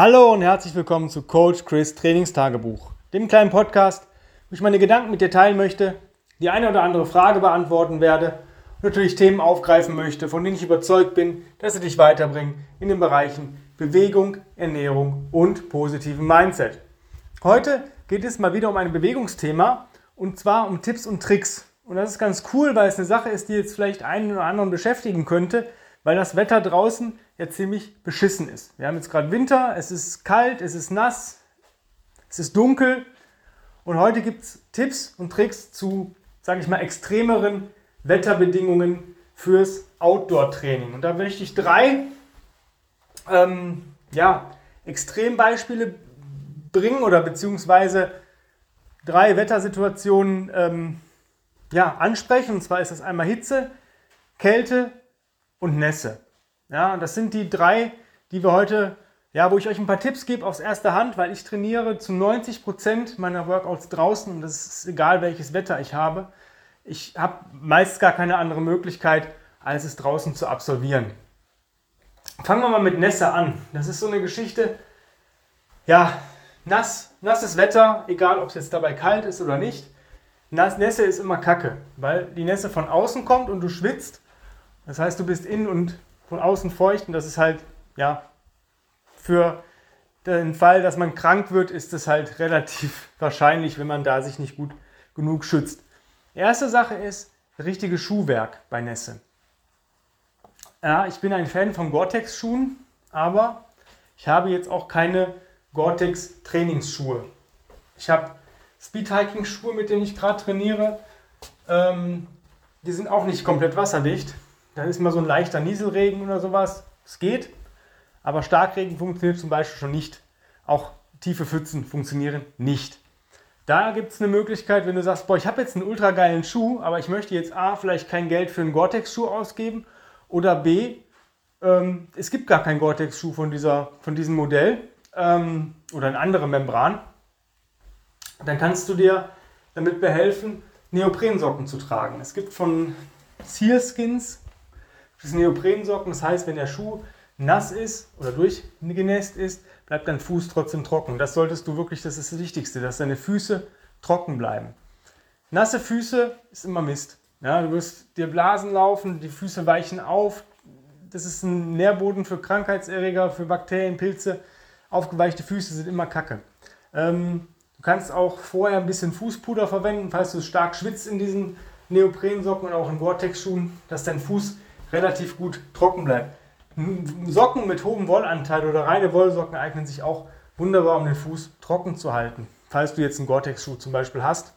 Hallo und herzlich willkommen zu Coach Chris Trainingstagebuch, dem kleinen Podcast, wo ich meine Gedanken mit dir teilen möchte, die eine oder andere Frage beantworten werde und natürlich Themen aufgreifen möchte, von denen ich überzeugt bin, dass sie dich weiterbringen in den Bereichen Bewegung, Ernährung und positiven Mindset. Heute geht es mal wieder um ein Bewegungsthema und zwar um Tipps und Tricks. Und das ist ganz cool, weil es eine Sache ist, die jetzt vielleicht einen oder anderen beschäftigen könnte, weil das Wetter draußen ja ziemlich beschissen ist. Wir haben jetzt gerade Winter, es ist kalt, es ist nass, es ist dunkel und heute gibt es Tipps und Tricks zu, sage ich mal, extremeren Wetterbedingungen fürs Outdoor-Training. Und da möchte ich drei ähm, ja, Extrembeispiele bringen oder beziehungsweise drei Wettersituationen ähm, ja, ansprechen. Und zwar ist das einmal Hitze, Kälte und Nässe. Ja, das sind die drei, die wir heute, ja, wo ich euch ein paar Tipps gebe aus erster Hand, weil ich trainiere zu 90 Prozent meiner Workouts draußen und das ist egal, welches Wetter ich habe. Ich habe meist gar keine andere Möglichkeit, als es draußen zu absolvieren. Fangen wir mal mit Nässe an. Das ist so eine Geschichte, ja, nass, nasses Wetter, egal ob es jetzt dabei kalt ist oder nicht. Nässe ist immer Kacke, weil die Nässe von außen kommt und du schwitzt das heißt, du bist innen und von außen feucht und das ist halt, ja, für den Fall, dass man krank wird, ist es halt relativ wahrscheinlich, wenn man da sich nicht gut genug schützt. Erste Sache ist richtige Schuhwerk bei Nässe. Ja, ich bin ein Fan von Gore-Tex-Schuhen, aber ich habe jetzt auch keine Gore-Tex-Trainingsschuhe. Ich habe Speed-Hiking-Schuhe, mit denen ich gerade trainiere. Ähm, die sind auch nicht komplett wasserdicht. Dann ist mal so ein leichter Nieselregen oder sowas. Es geht. Aber Starkregen funktioniert zum Beispiel schon nicht. Auch tiefe Pfützen funktionieren nicht. Da gibt es eine Möglichkeit, wenn du sagst, boah, ich habe jetzt einen ultra geilen Schuh, aber ich möchte jetzt A, vielleicht kein Geld für einen Gore-Tex-Schuh ausgeben oder B, ähm, es gibt gar keinen Gore-Tex-Schuh von, von diesem Modell ähm, oder eine andere Membran. Dann kannst du dir damit behelfen, Neoprensocken zu tragen. Es gibt von Sealskins das Neoprensocken, das heißt, wenn der Schuh nass ist oder durchgenässt ist, bleibt dein Fuß trotzdem trocken. Das solltest du wirklich, das ist das Wichtigste, dass deine Füße trocken bleiben. Nasse Füße ist immer Mist. Ja, du wirst dir Blasen laufen, die Füße weichen auf. Das ist ein Nährboden für Krankheitserreger, für Bakterien, Pilze. Aufgeweichte Füße sind immer Kacke. Ähm, du kannst auch vorher ein bisschen Fußpuder verwenden, falls du stark schwitzt in diesen Neoprensocken und auch in Gore-Tex-Schuhen, dass dein Fuß relativ gut trocken bleibt. Socken mit hohem Wollanteil oder reine Wollsocken eignen sich auch wunderbar, um den Fuß trocken zu halten. Falls du jetzt einen Gore-Tex-Schuh zum Beispiel hast,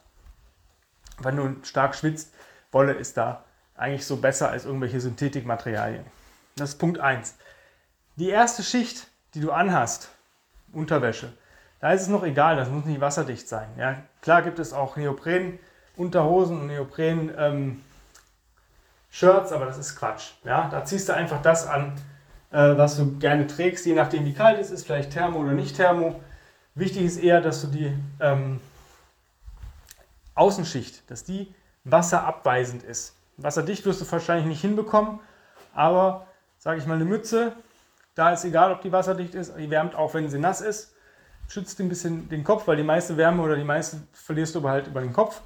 wenn du stark schwitzt, Wolle ist da eigentlich so besser als irgendwelche Synthetikmaterialien. Das ist Punkt 1. Die erste Schicht, die du anhast, Unterwäsche, da ist es noch egal, das muss nicht wasserdicht sein. Ja, klar gibt es auch Neopren-Unterhosen und Neopren- ähm, Shirts, aber das ist Quatsch. Ja? Da ziehst du einfach das an, äh, was du gerne trägst, je nachdem wie kalt es ist, vielleicht Thermo oder nicht Thermo. Wichtig ist eher, dass du die ähm, Außenschicht, dass die wasserabweisend ist. Wasserdicht wirst du wahrscheinlich nicht hinbekommen, aber sage ich mal eine Mütze, da ist egal, ob die wasserdicht ist, die wärmt auch, wenn sie nass ist, schützt ein bisschen den Kopf, weil die meiste Wärme oder die meiste verlierst du halt über den Kopf.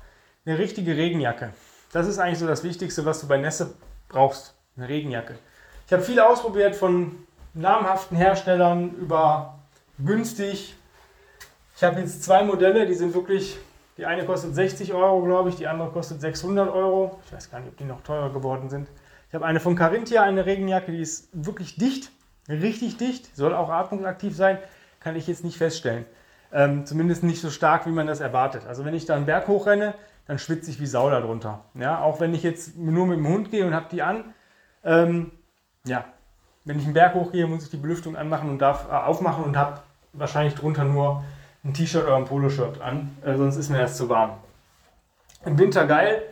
Eine richtige Regenjacke. Das ist eigentlich so das Wichtigste, was du bei Nässe brauchst. Eine Regenjacke. Ich habe viele ausprobiert von namhaften Herstellern über günstig. Ich habe jetzt zwei Modelle, die sind wirklich, die eine kostet 60 Euro, glaube ich, die andere kostet 600 Euro. Ich weiß gar nicht, ob die noch teurer geworden sind. Ich habe eine von Carinthia, eine Regenjacke, die ist wirklich dicht, richtig dicht, soll auch atmungsaktiv sein, kann ich jetzt nicht feststellen. Ähm, zumindest nicht so stark, wie man das erwartet. Also wenn ich da einen Berg hochrenne, dann schwitze ich wie Sau darunter. Ja, auch wenn ich jetzt nur mit dem Hund gehe und habe die an, ähm, ja, wenn ich einen Berg hochgehe, muss ich die Belüftung anmachen und darf äh, aufmachen und habe wahrscheinlich drunter nur ein T-Shirt oder ein Poloshirt an, äh, sonst ist mir das zu warm. Im Winter geil,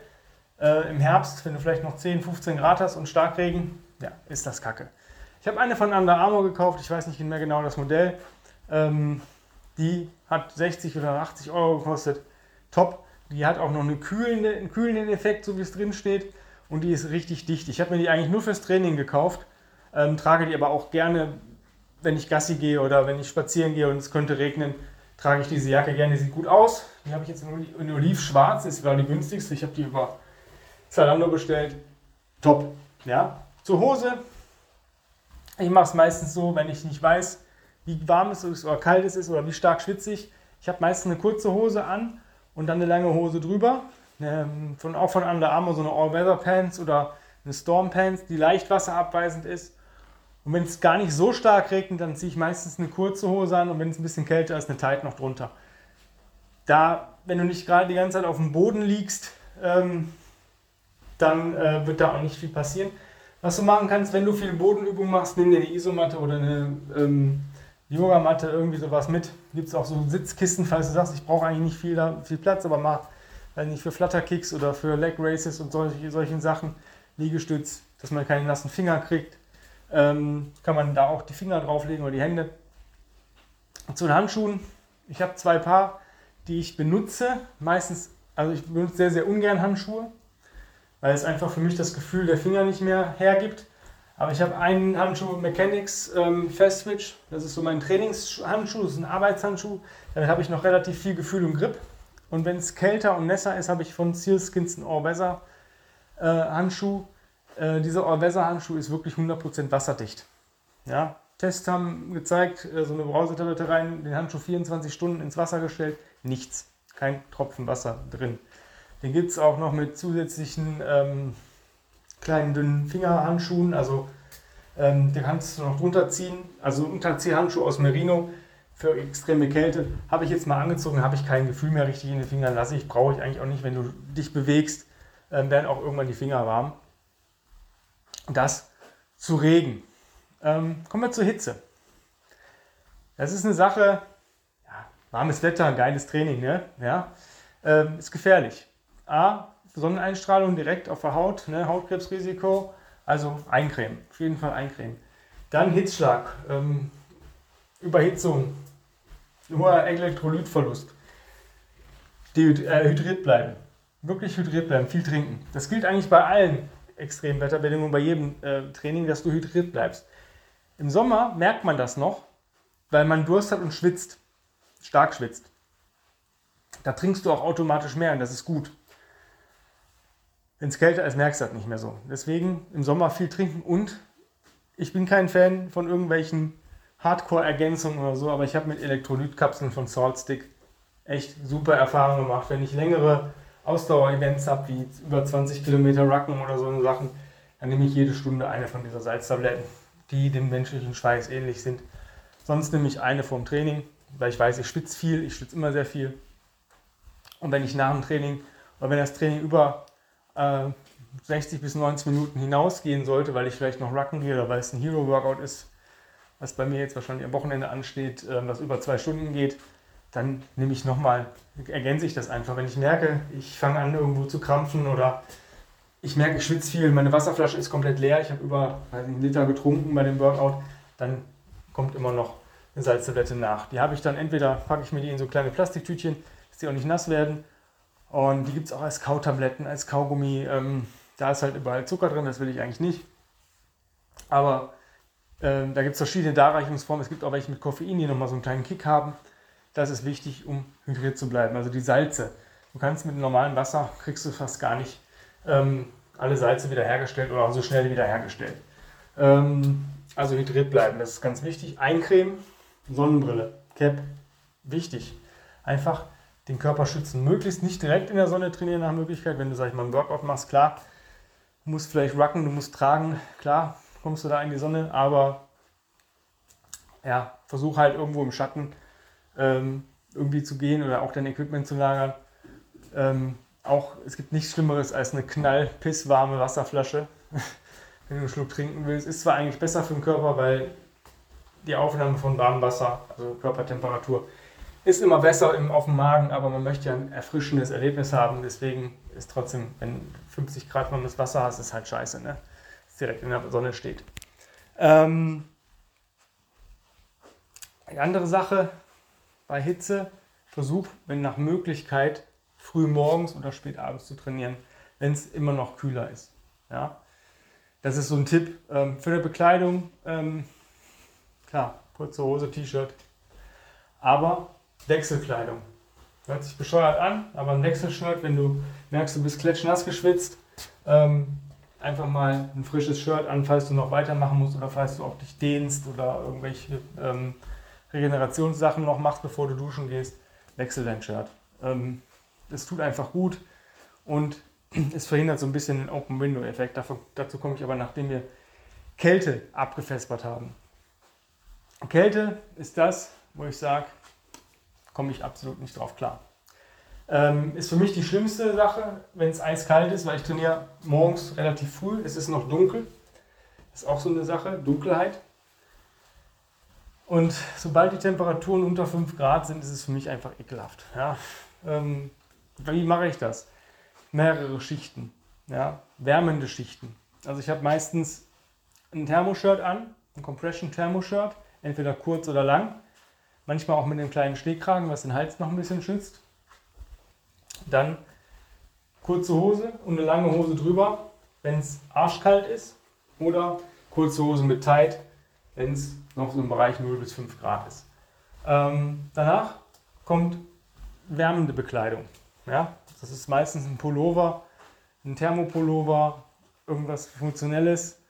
äh, im Herbst, wenn du vielleicht noch 10, 15 Grad hast und Starkregen, ja, ist das kacke. Ich habe eine von Under Armour gekauft, ich weiß nicht mehr genau das Modell. Ähm, die hat 60 oder 80 Euro gekostet. Top. Die hat auch noch eine kühlende, einen kühlenden Effekt, so wie es drin steht. Und die ist richtig dicht. Ich habe mir die eigentlich nur fürs Training gekauft, ähm, trage die aber auch gerne wenn ich Gassi gehe oder wenn ich spazieren gehe und es könnte regnen, trage ich diese Jacke gerne. Die sieht gut aus. Die habe ich jetzt in Olivschwarz, ist war die günstigste. Ich habe die über Zalando bestellt. Top. Ja. Zur Hose. Ich mache es meistens so, wenn ich nicht weiß, wie warm es ist oder kalt es ist oder wie stark schwitzig. Ich habe meistens eine kurze Hose an und dann eine lange Hose drüber. Ähm, von, auch von Under Armour so eine All-Weather Pants oder eine Storm Pants, die leicht wasserabweisend ist. Und wenn es gar nicht so stark regnet, dann ziehe ich meistens eine kurze Hose an und wenn es ein bisschen kälter ist, eine Tight noch drunter. Da, wenn du nicht gerade die ganze Zeit auf dem Boden liegst, ähm, dann äh, wird da auch nicht viel passieren. Was du machen kannst, wenn du viel Bodenübung machst, nimm dir eine Isomatte oder eine ähm, Yogamatte, irgendwie sowas mit. Gibt es auch so Sitzkisten, falls du sagst, ich brauche eigentlich nicht viel, viel Platz, aber mal, weil nicht für Flutterkicks oder für Leg Races und solche, solchen Sachen, Liegestütz, dass man keine nassen Finger kriegt, ähm, kann man da auch die Finger drauflegen oder die Hände. Zu den Handschuhen, ich habe zwei Paar, die ich benutze. Meistens, also ich benutze sehr, sehr ungern Handschuhe, weil es einfach für mich das Gefühl der Finger nicht mehr hergibt. Aber ich habe einen Handschuh Mechanics ähm, Fast Switch. Das ist so mein Trainingshandschuh, das ist ein Arbeitshandschuh. Damit habe ich noch relativ viel Gefühl und Grip. Und wenn es kälter und nässer ist, habe ich von Sealskins einen All-Weather äh, Handschuh. Äh, dieser All-Weather Handschuh ist wirklich 100% wasserdicht. Ja, Tests haben gezeigt, äh, so eine Brausetablette rein, den Handschuh 24 Stunden ins Wasser gestellt, nichts, kein Tropfen Wasser drin. Den gibt es auch noch mit zusätzlichen ähm, kleinen dünnen Fingerhandschuhen. Also ähm, den kannst du noch drunter ziehen. Also Unterziehhandschuh aus Merino für extreme Kälte. Habe ich jetzt mal angezogen, habe ich kein Gefühl mehr richtig in den Fingern. Lasse ich, brauche ich eigentlich auch nicht. Wenn du dich bewegst, ähm, werden auch irgendwann die Finger warm. Das zu Regen. Ähm, kommen wir zur Hitze. Das ist eine Sache, ja, warmes Wetter, geiles Training, ne? Ja, ähm, ist gefährlich. A, Sonneneinstrahlung direkt auf der Haut, ne, Hautkrebsrisiko, also eincremen, auf jeden Fall eincremen. Dann Hitzschlag, ähm, Überhitzung, hoher Elektrolytverlust, äh, hydriert bleiben, wirklich hydriert bleiben, viel trinken. Das gilt eigentlich bei allen Extremwetterbedingungen, bei jedem äh, Training, dass du hydriert bleibst. Im Sommer merkt man das noch, weil man Durst hat und schwitzt, stark schwitzt. Da trinkst du auch automatisch mehr und das ist gut. Wenn es kälter ist, merkst du das nicht mehr so. Deswegen im Sommer viel trinken und ich bin kein Fan von irgendwelchen Hardcore-Ergänzungen oder so, aber ich habe mit Elektrolytkapseln von Saltstick echt super Erfahrungen gemacht. Wenn ich längere Ausdauer-Events habe, wie über 20 Kilometer Rucken oder so Sachen, dann nehme ich jede Stunde eine von dieser Salztabletten, die dem menschlichen Schweiß ähnlich sind. Sonst nehme ich eine vom Training, weil ich weiß, ich schwitze viel, ich schwitze immer sehr viel. Und wenn ich nach dem Training oder wenn das Training über äh, 60 bis 90 Minuten hinausgehen sollte, weil ich vielleicht noch Rucken gehe oder weil es ein Hero-Workout ist, was bei mir jetzt wahrscheinlich am Wochenende ansteht, äh, was über zwei Stunden geht, dann nehme ich nochmal, ergänze ich das einfach. Wenn ich merke, ich fange an irgendwo zu krampfen oder ich merke, ich schwitze viel, meine Wasserflasche ist komplett leer, ich habe über nicht, einen Liter getrunken bei dem Workout, dann kommt immer noch eine Salztablette nach. Die habe ich dann entweder, packe ich mir die in so kleine Plastiktütchen, dass die auch nicht nass werden und die gibt es auch als Kautabletten, als Kaugummi. Ähm, da ist halt überall Zucker drin, das will ich eigentlich nicht. Aber ähm, da gibt es verschiedene Darreichungsformen. Es gibt auch welche mit Koffein, die nochmal so einen kleinen Kick haben. Das ist wichtig, um hydriert zu bleiben. Also die Salze. Du kannst mit normalem Wasser, kriegst du fast gar nicht ähm, alle Salze wiederhergestellt oder auch so schnell wiederhergestellt. Ähm, also hydriert bleiben, das ist ganz wichtig. Eincremen, Sonnenbrille, Cap, wichtig. Einfach den Körper schützen. Möglichst nicht direkt in der Sonne trainieren nach Möglichkeit. Wenn du, sag ich mal, ein Workout machst, klar, du musst vielleicht rucken, du musst tragen, klar, kommst du da in die Sonne, aber ja, versuch halt irgendwo im Schatten ähm, irgendwie zu gehen oder auch dein Equipment zu lagern. Ähm, auch, es gibt nichts Schlimmeres als eine knallpisswarme Wasserflasche, wenn du einen Schluck trinken willst. Ist zwar eigentlich besser für den Körper, weil die Aufnahme von warmem Wasser, also Körpertemperatur, ist immer besser im, auf dem Magen, aber man möchte ja ein erfrischendes Erlebnis haben. Deswegen ist trotzdem, wenn 50 Grad warmes Wasser hast, ist halt scheiße, ne? Das direkt in der Sonne steht. Ähm, eine andere Sache bei Hitze, versuch, wenn nach Möglichkeit, früh morgens oder spät abends zu trainieren, wenn es immer noch kühler ist. Ja? Das ist so ein Tipp ähm, für die Bekleidung. Ähm, klar, kurze Hose, T-Shirt. Aber Wechselkleidung. Hört sich bescheuert an, aber ein Wechselshirt, wenn du merkst, du bist klatschnass geschwitzt, ähm, einfach mal ein frisches Shirt an, falls du noch weitermachen musst oder falls du auch dich dehnst oder irgendwelche ähm, Regenerationssachen noch machst, bevor du duschen gehst, wechsel dein Shirt. Ähm, es tut einfach gut und es verhindert so ein bisschen den Open-Window-Effekt. Dazu komme ich aber, nachdem wir Kälte abgefespert haben. Kälte ist das, wo ich sage, komme ich absolut nicht drauf klar. Ähm, ist für mich die schlimmste Sache, wenn es eiskalt ist, weil ich trainiere morgens relativ früh, es ist noch dunkel. Ist auch so eine Sache, Dunkelheit. Und sobald die Temperaturen unter 5 Grad sind, ist es für mich einfach ekelhaft. Ja? Ähm, wie mache ich das? Mehrere Schichten, ja? wärmende Schichten. Also ich habe meistens ein Thermoshirt an, ein Compression Thermoshirt, entweder kurz oder lang. Manchmal auch mit einem kleinen Stehkragen, was den Hals noch ein bisschen schützt. Dann kurze Hose und eine lange Hose drüber, wenn es arschkalt ist. Oder kurze Hose mit Tight, wenn es noch so im Bereich 0 bis 5 Grad ist. Ähm, danach kommt wärmende Bekleidung. Ja? Das ist meistens ein Pullover, ein Thermopullover, irgendwas Funktionelles,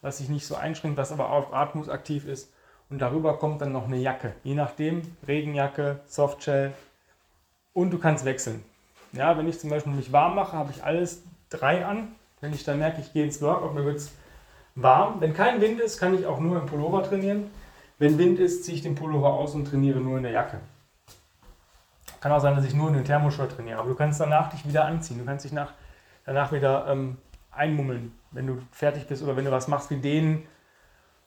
was sich nicht so einschränkt, was aber auch atmungsaktiv ist. Und darüber kommt dann noch eine Jacke. Je nachdem, Regenjacke, Softshell. Und du kannst wechseln. Ja, wenn ich zum Beispiel mich warm mache, habe ich alles drei an. Wenn ich dann merke, ich gehe ins Workout, mir wird es warm. Wenn kein Wind ist, kann ich auch nur im Pullover trainieren. Wenn Wind ist, ziehe ich den Pullover aus und trainiere nur in der Jacke. Kann auch sein, dass ich nur in den Thermoshirt trainiere, aber du kannst danach dich wieder anziehen. Du kannst dich nach, danach wieder ähm, einmummeln, wenn du fertig bist oder wenn du was machst wie dehnen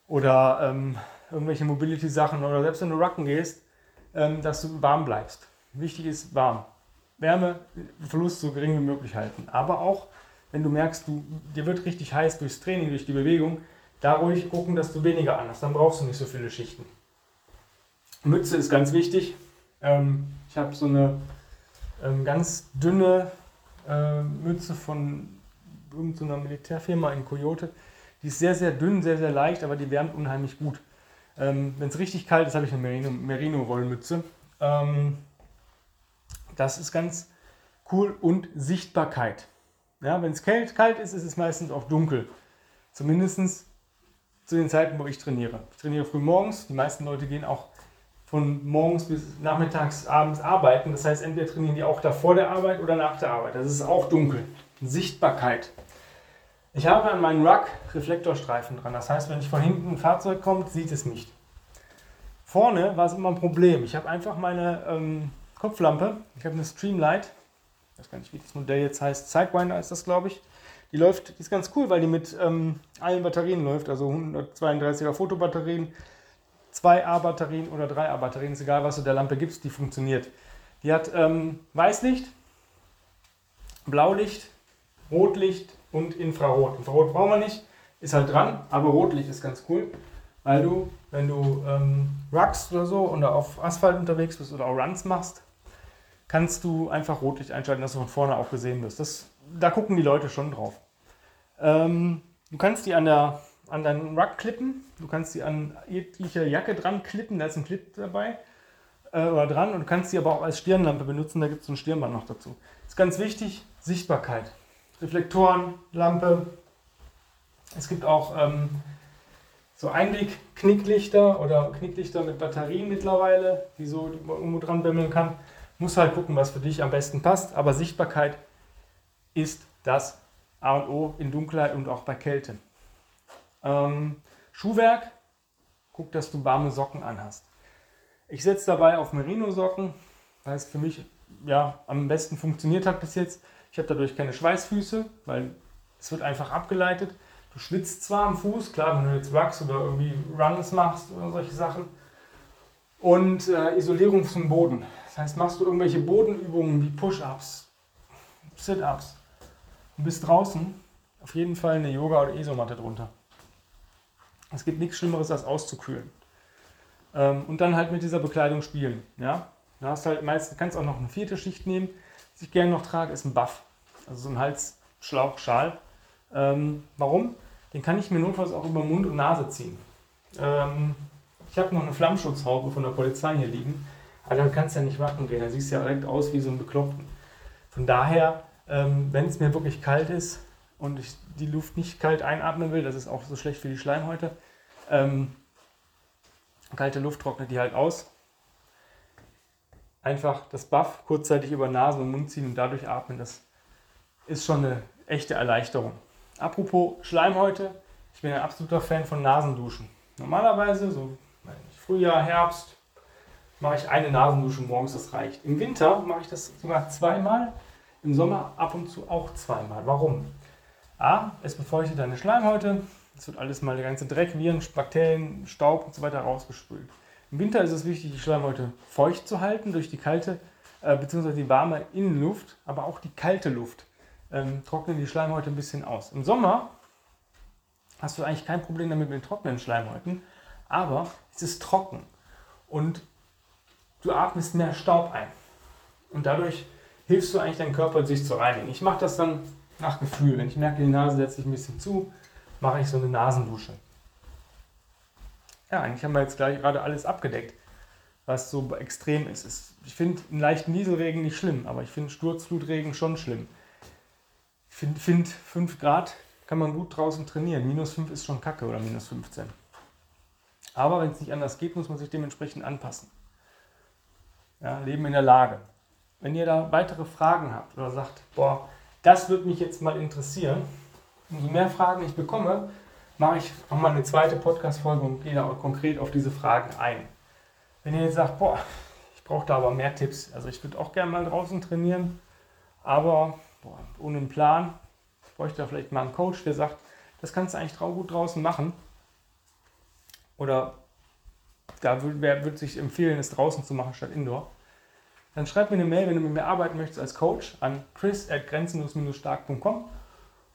oder ähm, irgendwelche Mobility-Sachen oder selbst wenn du Rucken gehst, ähm, dass du warm bleibst. Wichtig ist warm. Wärmeverlust so gering wie möglich halten. Aber auch, wenn du merkst, du, dir wird richtig heiß durchs Training, durch die Bewegung, da ruhig gucken, dass du weniger an hast. Dann brauchst du nicht so viele Schichten. Mütze ist ganz wichtig. Ähm, ich habe so eine ähm, ganz dünne äh, Mütze von irgendeiner Militärfirma in Coyote. Die ist sehr, sehr dünn, sehr, sehr leicht, aber die wärmt unheimlich gut. Ähm, Wenn es richtig kalt ist, habe ich eine Merino-Wollmütze. Merino das ist ganz cool. Und Sichtbarkeit. Ja, Wenn es kalt, kalt ist, ist es meistens auch dunkel. Zumindest zu den Zeiten, wo ich trainiere. Ich trainiere früh morgens. Die meisten Leute gehen auch von morgens bis nachmittags, abends arbeiten. Das heißt, entweder trainieren die auch da vor der Arbeit oder nach der Arbeit. Das ist auch dunkel. Sichtbarkeit. Ich habe an meinen Ruck Reflektorstreifen dran. Das heißt, wenn ich von hinten ein Fahrzeug kommt, sieht es nicht. Vorne war es immer ein Problem. Ich habe einfach meine ähm, Kopflampe, ich habe eine Streamlight, ich weiß gar nicht, wie das Modell jetzt heißt, Sidewinder ist das, glaube ich. Die läuft, die ist ganz cool, weil die mit ähm, allen Batterien läuft, also 132er Fotobatterien, 2A-Batterien oder 3A-Batterien, ist egal, was du der Lampe gibst, die funktioniert. Die hat ähm, Weißlicht, Blaulicht, Rotlicht und Infrarot. Infrarot brauchen wir nicht, ist halt dran, aber Rotlicht ist ganz cool, weil du, wenn du ähm, ruckst oder so oder auf Asphalt unterwegs bist oder auch Runs machst, kannst du einfach Rotlicht einschalten, dass du von vorne auch gesehen wirst. Das, da gucken die Leute schon drauf. Ähm, du kannst die an, der, an deinen Ruck klippen, du kannst die an jegliche Jacke dran klippen, da ist ein Clip dabei äh, oder dran und du kannst die aber auch als Stirnlampe benutzen, da gibt es ein Stirnband noch dazu. Ist ganz wichtig, Sichtbarkeit. Reflektoren, Lampe. Es gibt auch ähm, so Einweg-Knicklichter oder Knicklichter mit Batterien mittlerweile, die so man irgendwo dran bimmeln kann. Muss halt gucken, was für dich am besten passt. Aber Sichtbarkeit ist das A und O in Dunkelheit und auch bei Kälte. Ähm, Schuhwerk, guck, dass du warme Socken anhast. Ich setze dabei auf Merino-Socken, weil es für mich ja, am besten funktioniert hat bis jetzt. Ich habe dadurch keine Schweißfüße, weil es wird einfach abgeleitet. Du schwitzt zwar am Fuß, klar, wenn du jetzt Rucks oder irgendwie Runs machst oder solche Sachen. Und äh, Isolierung zum Boden. Das heißt, machst du irgendwelche Bodenübungen wie Push-Ups, Sit-Ups und bist draußen, auf jeden Fall eine Yoga- oder Isomatte drunter. Es gibt nichts Schlimmeres, als auszukühlen. Ähm, und dann halt mit dieser Bekleidung spielen. Ja? Du hast halt meist, kannst auch noch eine vierte Schicht nehmen. Ich gerne noch trage, ist ein Buff. Also so ein Halsschlauchschal. Ähm, warum? Den kann ich mir notfalls auch über Mund und Nase ziehen. Ähm, Ich habe noch eine Flammschutzhaube von der Polizei hier liegen. Aber dann kannst du ja nicht machen gehen. Da siehst du ja direkt aus wie so ein Bekloppten. Von daher, ähm, wenn es mir wirklich kalt ist und ich die Luft nicht kalt einatmen will, das ist auch so schlecht für die Schleimhäute, ähm, kalte Luft trocknet die halt aus. Einfach das Buff kurzzeitig über Nase und Mund ziehen und dadurch atmen, das ist schon eine echte Erleichterung. Apropos Schleimhäute, ich bin ein absoluter Fan von Nasenduschen. Normalerweise, so Frühjahr, Herbst, mache ich eine Nasendusche morgens, das reicht. Im Winter mache ich das sogar zweimal, im Sommer ab und zu auch zweimal. Warum? A, es befeuchtet deine Schleimhäute, es wird alles mal der ganze Dreck, Viren, Bakterien, Staub und so weiter rausgespült. Im Winter ist es wichtig, die Schleimhäute feucht zu halten durch die kalte äh, bzw. die warme Innenluft, aber auch die kalte Luft ähm, trocknen die Schleimhäute ein bisschen aus. Im Sommer hast du eigentlich kein Problem damit mit den trockenen Schleimhäuten, aber es ist trocken und du atmest mehr Staub ein. Und dadurch hilfst du eigentlich deinem Körper, sich zu reinigen. Ich mache das dann nach Gefühl. Wenn ich merke, die Nase setzt sich ein bisschen zu, mache ich so eine Nasendusche. Ja, eigentlich haben wir jetzt gleich gerade alles abgedeckt, was so extrem ist. Ich finde einen leichten Nieselregen nicht schlimm, aber ich finde Sturzflutregen schon schlimm. Ich finde find 5 Grad kann man gut draußen trainieren. Minus 5 ist schon kacke oder minus 15. Aber wenn es nicht anders geht, muss man sich dementsprechend anpassen. Ja, Leben in der Lage. Wenn ihr da weitere Fragen habt oder sagt, boah, das würde mich jetzt mal interessieren, umso mehr Fragen ich bekomme, mache ich nochmal eine zweite Podcast-Folge und gehe da auch konkret auf diese Fragen ein. Wenn ihr jetzt sagt, boah, ich brauche da aber mehr Tipps, also ich würde auch gerne mal draußen trainieren, aber boah, ohne einen Plan, ich bräuchte da vielleicht mal einen Coach, der sagt, das kannst du eigentlich gut draußen machen. Oder da würde sich empfehlen, es draußen zu machen statt indoor dann schreib mir eine Mail, wenn du mit mir arbeiten möchtest als Coach an chris.grenzenlos-stark.com. Und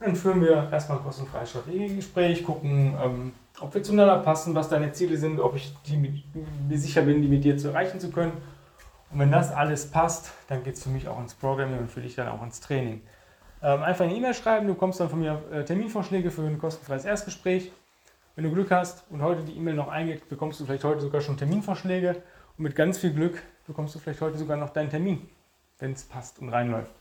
dann führen wir erstmal ein kostenfreies Strategiegespräch, gucken, ähm, ob wir zueinander passen, was deine Ziele sind, ob ich die mir sicher bin, die mit dir zu erreichen zu können. Und wenn das alles passt, dann geht es für mich auch ins Programming und für dich dann auch ins Training. Ähm, einfach eine E-Mail schreiben, du bekommst dann von mir äh, Terminvorschläge für ein kostenfreies Erstgespräch. Wenn du Glück hast und heute die E-Mail noch eingeht, bekommst du vielleicht heute sogar schon Terminvorschläge. Und mit ganz viel Glück bekommst du vielleicht heute sogar noch deinen Termin, wenn es passt und reinläuft.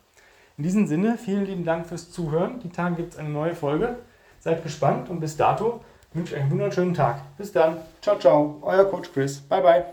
In diesem Sinne, vielen lieben Dank fürs Zuhören. Die Tage gibt es eine neue Folge. Seid gespannt und bis dato wünsche ich einen wunderschönen Tag. Bis dann. Ciao, ciao. Euer Coach Chris. Bye, bye.